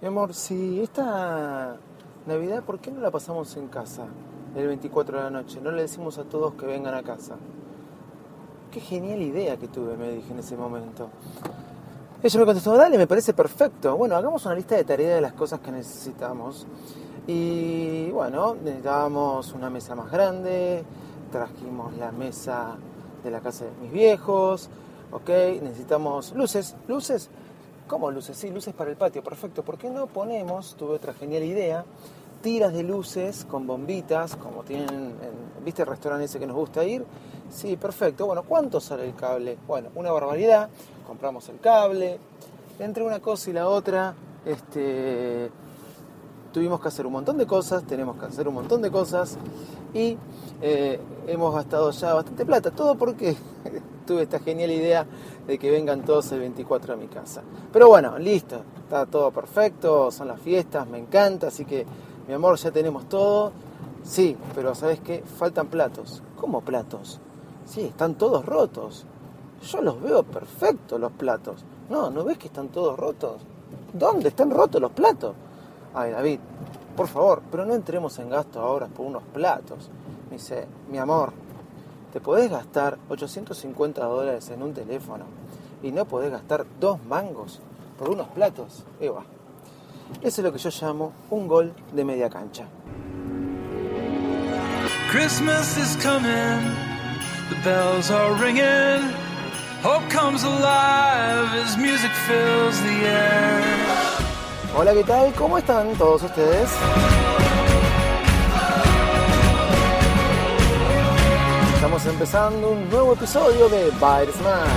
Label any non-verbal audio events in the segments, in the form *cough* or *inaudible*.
Mi amor, si esta Navidad, ¿por qué no la pasamos en casa? El 24 de la noche. No le decimos a todos que vengan a casa. Qué genial idea que tuve, me dije en ese momento. Ella me contestó, dale, me parece perfecto. Bueno, hagamos una lista de tareas de las cosas que necesitamos. Y bueno, necesitábamos una mesa más grande, trajimos la mesa de la casa de mis viejos, ok, necesitamos luces, luces, ¿Cómo luces? Sí, luces para el patio, perfecto. ¿Por qué no ponemos, tuve otra genial idea, tiras de luces con bombitas, como tienen, ¿viste el restaurante ese que nos gusta ir? Sí, perfecto. Bueno, ¿cuánto sale el cable? Bueno, una barbaridad. Compramos el cable. Entre una cosa y la otra, este, tuvimos que hacer un montón de cosas, tenemos que hacer un montón de cosas y eh, hemos gastado ya bastante plata. Todo porque *laughs* tuve esta genial idea de que vengan todos el 24 a mi casa. Pero bueno, listo, está todo perfecto, son las fiestas, me encanta, así que mi amor, ya tenemos todo. Sí, pero ¿sabes qué? Faltan platos. ¿Cómo platos? Sí, están todos rotos. Yo los veo perfectos los platos. No, ¿no ves que están todos rotos? ¿Dónde están rotos los platos? Ay, David, por favor, pero no entremos en gasto ahora por unos platos. Me dice, mi amor, te podés gastar 850 dólares en un teléfono y no podés gastar dos mangos por unos platos. Eva. Eso es lo que yo llamo un gol de media cancha. Christmas is coming, the bells are ringing, hope comes alive as music fills the air. Hola, ¿qué tal? ¿Cómo están todos ustedes? Estamos empezando un nuevo episodio de Bite Smile.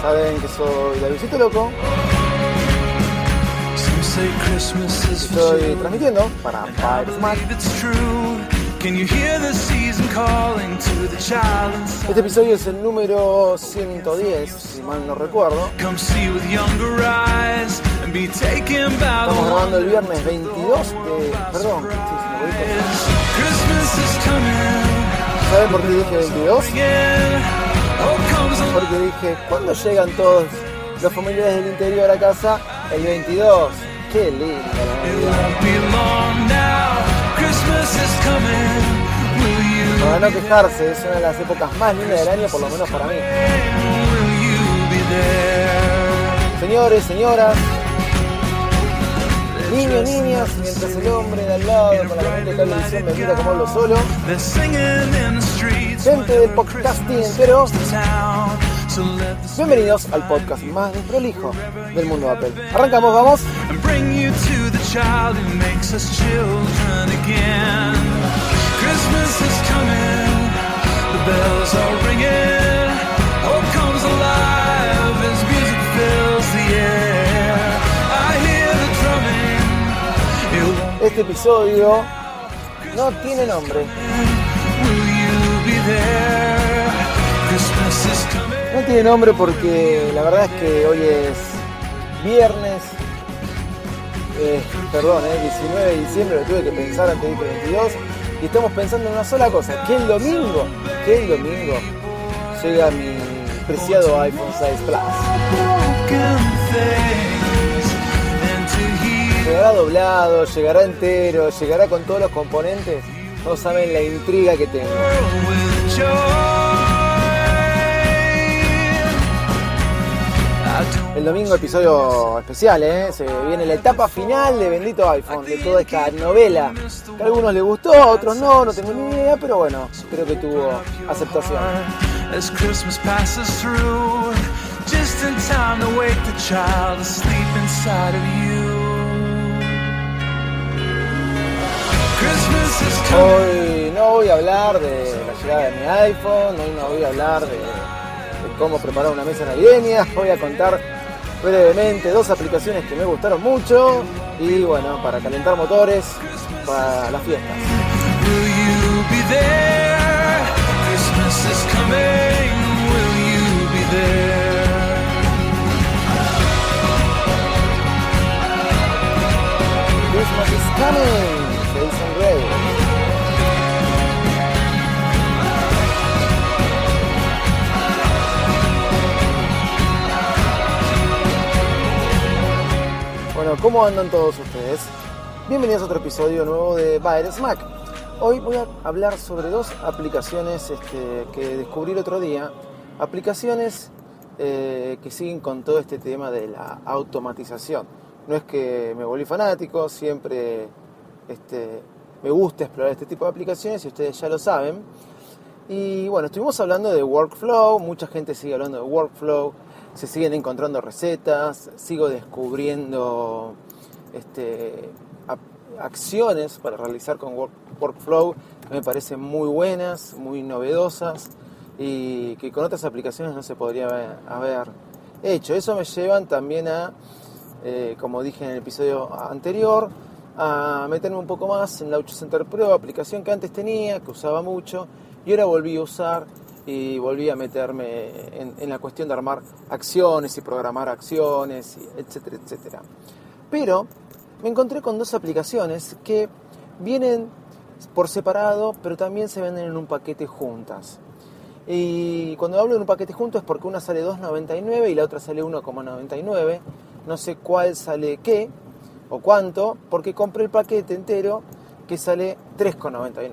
Saben que soy Davidito Loco. Estoy transmitiendo para I Bite Smile. believe it's true. Can you hear the season calling to the child inside? Este episodio es el número 110, si mal no recuerdo. Estamos grabando el viernes 22 de... Perdón, sí, ¿Saben por qué dije 22? Again. Hope comes alive. Porque dije, ¿cuándo llegan todos los familiares del interior a casa? El 22. Qué lindo. Para no quejarse, es una de las épocas más lindas del año, por lo menos para mí. Señores, señoras, niños, niñas, mientras el hombre de al lado con la corriente de televisión me mira como hablo solo. Gente del podcasting entero, bienvenidos al podcast más desprolijo del mundo Apple. Arrancamos, vamos. Este episodio no tiene nombre. No tiene nombre porque la verdad es que hoy es viernes, eh, perdón, eh, 19 de diciembre, lo tuve que pensar antes de ir 22, y estamos pensando en una sola cosa, que el domingo, que el domingo llega mi preciado iPhone 6 Plus. Llegará doblado, llegará entero, llegará con todos los componentes, no saben la intriga que tengo. El domingo episodio especial, ¿eh? Se viene la etapa final de Bendito iPhone, de toda esta novela. Que a algunos les gustó, a otros no, no tengo ni idea, pero bueno, creo que tuvo aceptación. Hoy no voy a hablar de la llegada de mi iPhone, hoy no voy a hablar de, cómo preparar una mesa navideña, *laughs* voy a contar brevemente dos aplicaciones que me gustaron mucho y bueno, para calentar motores para las fiestas. Christmas is coming. Bueno, ¿cómo andan todos ustedes? Bienvenidos a otro episodio nuevo de Bayer Smack. Hoy voy a hablar sobre dos aplicaciones este, que descubrí el otro día. Aplicaciones eh, que siguen con todo este tema de la automatización. No es que me volví fanático, siempre este, me gusta explorar este tipo de aplicaciones y ustedes ya lo saben. Y bueno, estuvimos hablando de workflow, mucha gente sigue hablando de workflow, se siguen encontrando recetas, sigo descubriendo este, acciones para realizar con work- workflow que me parecen muy buenas, muy novedosas y que con otras aplicaciones no se podría haber, hecho. Eso me llevan también a, eh, como dije en el episodio anterior, a meterme un poco más en la Launch Center Pro, aplicación que antes tenía, que usaba mucho, y ahora volví a usar y volví a meterme en, en la cuestión de armar acciones y programar acciones, y etcétera, etcétera. Pero me encontré con dos aplicaciones que vienen por separado, pero también se venden en un paquete juntas. Y cuando hablo de un paquete junto es porque una sale 2.99 y la otra sale 1.99. No sé cuál sale qué o cuánto, porque compré el paquete entero que sale 3.99.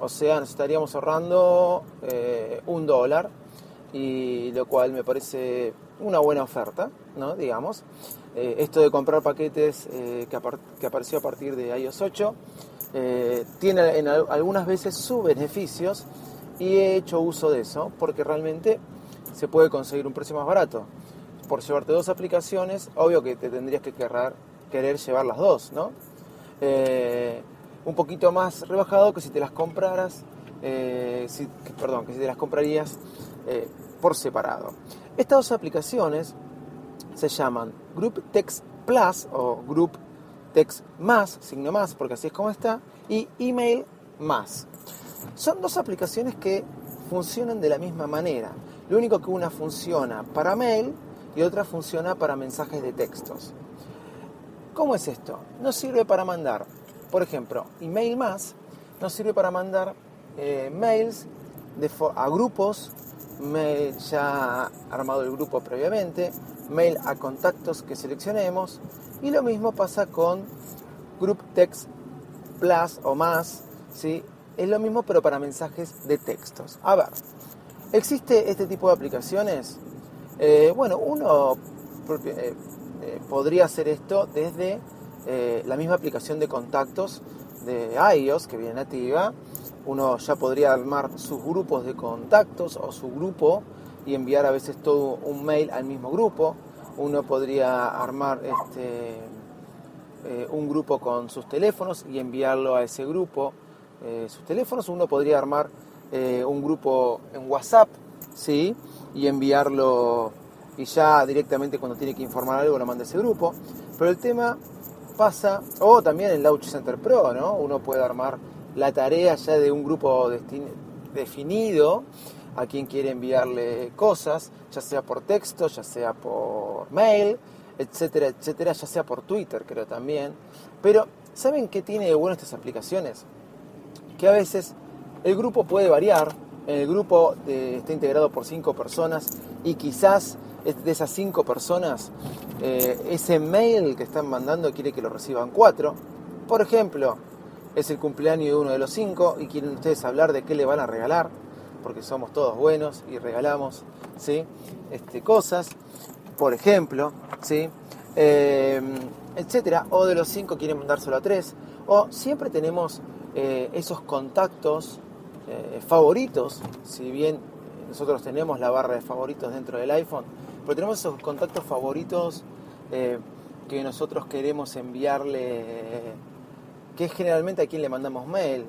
O sea, nos estaríamos ahorrando eh, un dólar, y lo cual me parece una buena oferta, ¿no? Digamos. Eh, esto de comprar paquetes eh, que, apar- que apareció a partir de iOS 8 eh, tiene en al- algunas veces sus beneficios y he hecho uso de eso porque realmente se puede conseguir un precio más barato. Por llevarte dos aplicaciones, obvio que te tendrías que querrar- querer llevar las dos, ¿no? Un poquito más rebajado que si te las compraras, eh, perdón, que si te las comprarías eh, por separado. Estas dos aplicaciones se llaman Group Text Plus o Group Text Más, signo más, porque así es como está, y Email Más. Son dos aplicaciones que funcionan de la misma manera. Lo único que una funciona para mail y otra funciona para mensajes de textos. ¿Cómo es esto? Nos sirve para mandar, por ejemplo, email más, nos sirve para mandar eh, mails a grupos, mail ya armado el grupo previamente, mail a contactos que seleccionemos, y lo mismo pasa con Group Text Plus o más, ¿sí? Es lo mismo pero para mensajes de textos. A ver, ¿existe este tipo de aplicaciones? Eh, bueno, uno eh, podría hacer esto desde eh, la misma aplicación de contactos de iOS que viene nativa. Uno ya podría armar sus grupos de contactos o su grupo y enviar a veces todo un mail al mismo grupo. Uno podría armar este, eh, un grupo con sus teléfonos y enviarlo a ese grupo eh, sus teléfonos. Uno podría armar un grupo en WhatsApp, ¿sí? Y enviarlo y ya directamente cuando tiene que informar algo lo manda a ese grupo. Pero el tema pasa, o también en Launch Center Pro, ¿no? Uno puede armar la tarea ya de un grupo definido a quien quiere enviarle cosas, ya sea por texto, ya sea por mail, etcétera, etcétera, ya sea por Twitter, creo también. Pero, ¿saben qué tiene de bueno estas aplicaciones? Que a veces el grupo puede variar, el grupo eh, está integrado por cinco personas y quizás de esas cinco personas eh, ese mail que están mandando quiere que lo reciban cuatro. Por ejemplo, es el cumpleaños de uno de los cinco y quieren ustedes hablar de qué le van a regalar, porque somos todos buenos y regalamos ¿sí? este, cosas, por ejemplo, ¿sí? Eh, etcétera. O de los cinco quieren mandárselo a tres. O siempre tenemos eh, esos contactos favoritos, si bien nosotros tenemos la barra de favoritos dentro del iPhone, pero tenemos esos contactos favoritos eh, que nosotros queremos enviarle que es generalmente a quien le mandamos mail,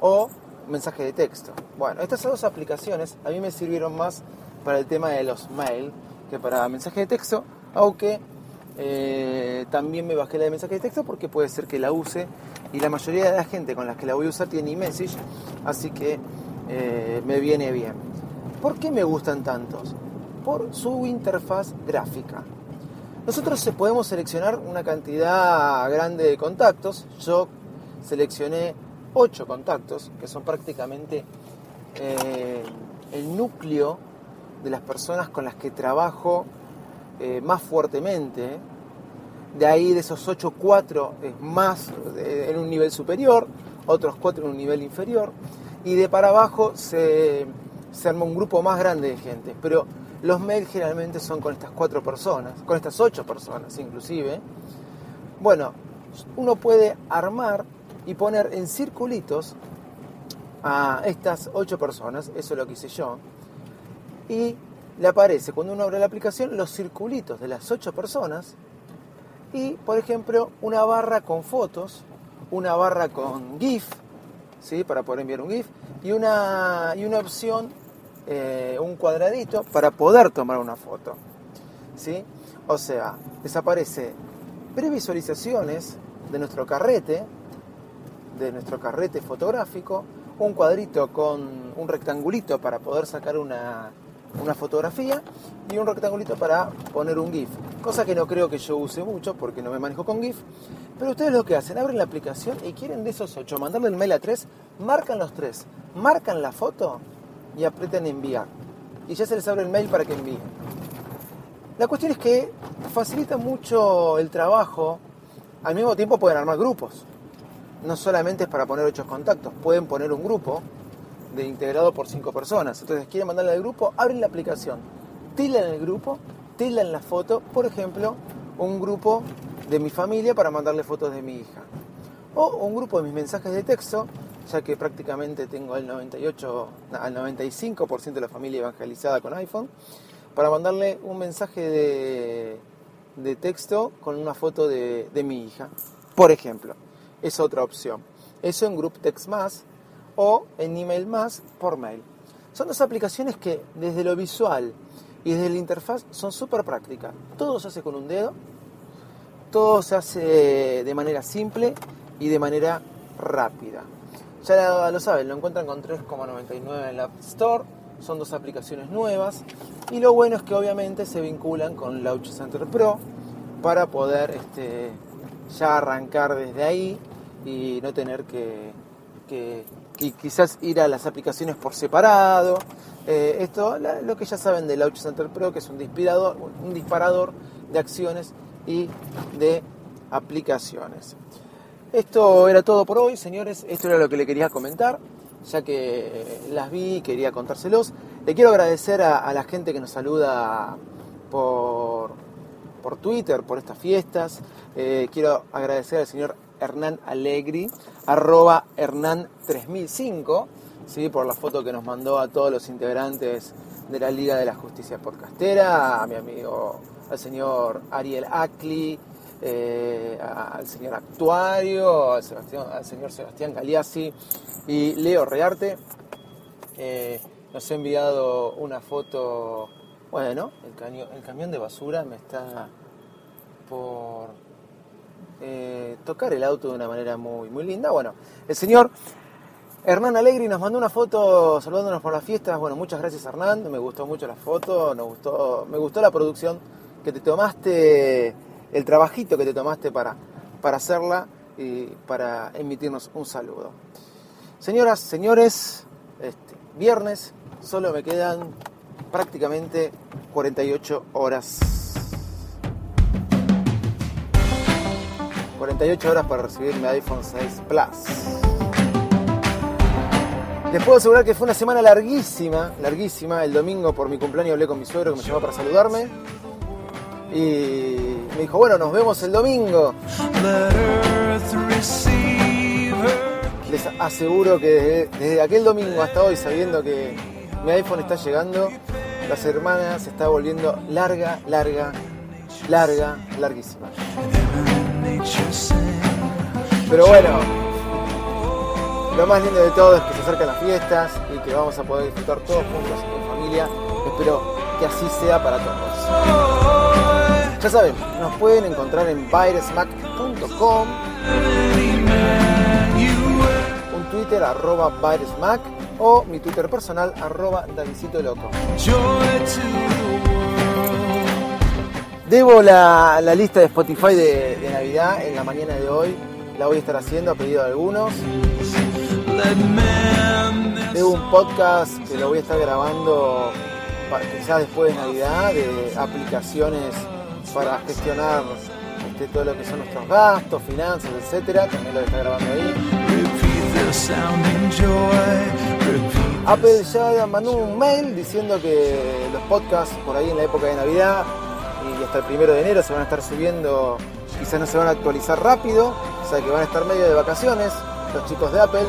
o mensaje de texto. Bueno, estas dos aplicaciones a mí me sirvieron más para el tema de los mail que para mensaje de texto, aunque eh, también me bajé la de mensaje de texto porque puede ser que la use y la mayoría de la gente con la que la voy a usar tiene iMessage, así que eh, me viene bien. ¿Por qué me gustan tantos? Por su interfaz gráfica. Nosotros podemos seleccionar una cantidad grande de contactos. Yo seleccioné 8 contactos, que son prácticamente eh, el núcleo de las personas con las que trabajo eh, más fuertemente. De ahí de esos 8, 4 es más eh, en un nivel superior, otros 4 en un nivel inferior. Y de para abajo se, se arma un grupo más grande de gente. Pero los mails generalmente son con estas 4 personas, con estas 8 personas inclusive. Bueno, uno puede armar y poner en circulitos a estas 8 personas, eso es lo que hice yo, y le aparece cuando uno abre la aplicación los circulitos de las 8 personas y, por ejemplo, una barra con fotos, una barra con GIF, ¿sí? para poder enviar un GIF, y una, y una opción, eh, un cuadradito para poder tomar una foto. ¿sí? O sea, desaparece previsualizaciones de nuestro carrete, de nuestro carrete fotográfico, un cuadrito con un rectangulito para poder sacar una, una fotografía y un rectangulito para poner un GIF. Cosa que no creo que yo use mucho porque no me manejo con GIF. Pero ustedes lo que hacen, abren la aplicación y quieren de esos ocho mandarle el mail a tres, marcan los tres, marcan la foto y apretan enviar. Y ya se les abre el mail para que envíen. La cuestión es que facilita mucho el trabajo. Al mismo tiempo pueden armar grupos no solamente es para poner ocho contactos, pueden poner un grupo de integrado por cinco personas. Entonces, quieren mandarle al grupo, abren la aplicación, tildan el grupo, tildan la foto, por ejemplo, un grupo de mi familia para mandarle fotos de mi hija. O un grupo de mis mensajes de texto, ya que prácticamente tengo el 98, al 95% de la familia evangelizada con iPhone, para mandarle un mensaje de, de texto con una foto de, de mi hija, por ejemplo es otra opción. Eso en Group Text Más o en Email Más por mail. Son dos aplicaciones que desde lo visual y desde la interfaz son súper prácticas. Todo se hace con un dedo, todo se hace de manera simple y de manera rápida. Ya lo saben, lo encuentran con 3,99 en la App Store. Son dos aplicaciones nuevas. Y lo bueno es que obviamente se vinculan con Launch Center Pro para poder este, ya arrancar desde ahí y no tener que, quizás ir a las aplicaciones por separado. Eh, esto, lo que ya saben del Launch Center Pro, que es un un disparador de acciones y de aplicaciones. Esto era todo por hoy, señores. Esto era lo que le quería comentar, ya que las vi y quería contárselos. Le quiero agradecer a, la gente que nos saluda por, por Twitter, por estas fiestas. Eh, quiero agradecer al señor Hernán Allegri, arroba Hernán3005, ¿sí? por la foto que nos mandó a todos los integrantes de la Liga de la Justicia Podcastera, a mi amigo, al señor Ariel Acli, eh, al señor Actuario, al, señor Sebastián Galiassi y Leo Rearte. Eh, nos ha enviado una foto, bueno, el, el camión de basura me está por eh, tocar el auto de una manera muy, muy linda. Bueno, el señor Hernán Alegri nos mandó una foto saludándonos por las fiestas. Bueno, muchas gracias Hernán, me gustó mucho la foto, nos gustó, me gustó la producción que te tomaste, el trabajito que te tomaste para, para hacerla y para emitirnos un saludo. Señoras, señores, este, viernes solo me quedan prácticamente 48 horas 48 horas para recibir mi iPhone 6 Plus. Les puedo asegurar que fue una semana larguísima, larguísima. El domingo por mi cumpleaños hablé con mi suegro que me llamó para saludarme. Y me dijo, bueno, nos vemos el domingo. Les aseguro que desde, aquel domingo hasta hoy, sabiendo que mi iPhone está llegando, la semana se está volviendo larga, larga, larga, larguísima. Pero bueno, lo más lindo de todo es que se acercan las fiestas y que vamos a poder disfrutar todos juntos en familia. Espero que así sea para todos. Ya saben, nos pueden encontrar en bairesmac.com, un Twitter arroba bairesmac o mi Twitter personal arroba Davidito Loco. Debo la, la lista de Spotify de, Navidad en la mañana de hoy. La voy a estar haciendo a pedido de algunos. Debo un podcast que lo voy a estar grabando quizás después de Navidad de aplicaciones para gestionar este, todo lo que son nuestros gastos, finanzas, etcétera. También lo a estar grabando ahí. Apple ya mandó un mail diciendo que los podcasts por ahí en la época de Navidad y hasta el primero de enero se van a estar subiendo, quizás no se van a actualizar rápido, o sea que van a estar medio de vacaciones los chicos de Apple.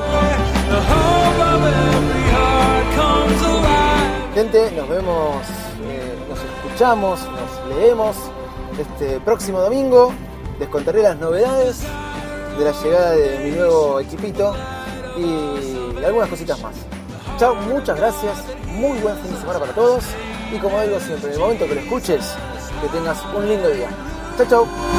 Gente, nos vemos, eh, nos escuchamos, nos leemos este próximo domingo. Les contaré las novedades de la llegada de mi nuevo equipito y algunas cositas más. Chao, muchas gracias, muy buen fin de semana para todos y como digo siempre, en el momento que lo escuches, que tengas un lindo día. Chao, chao.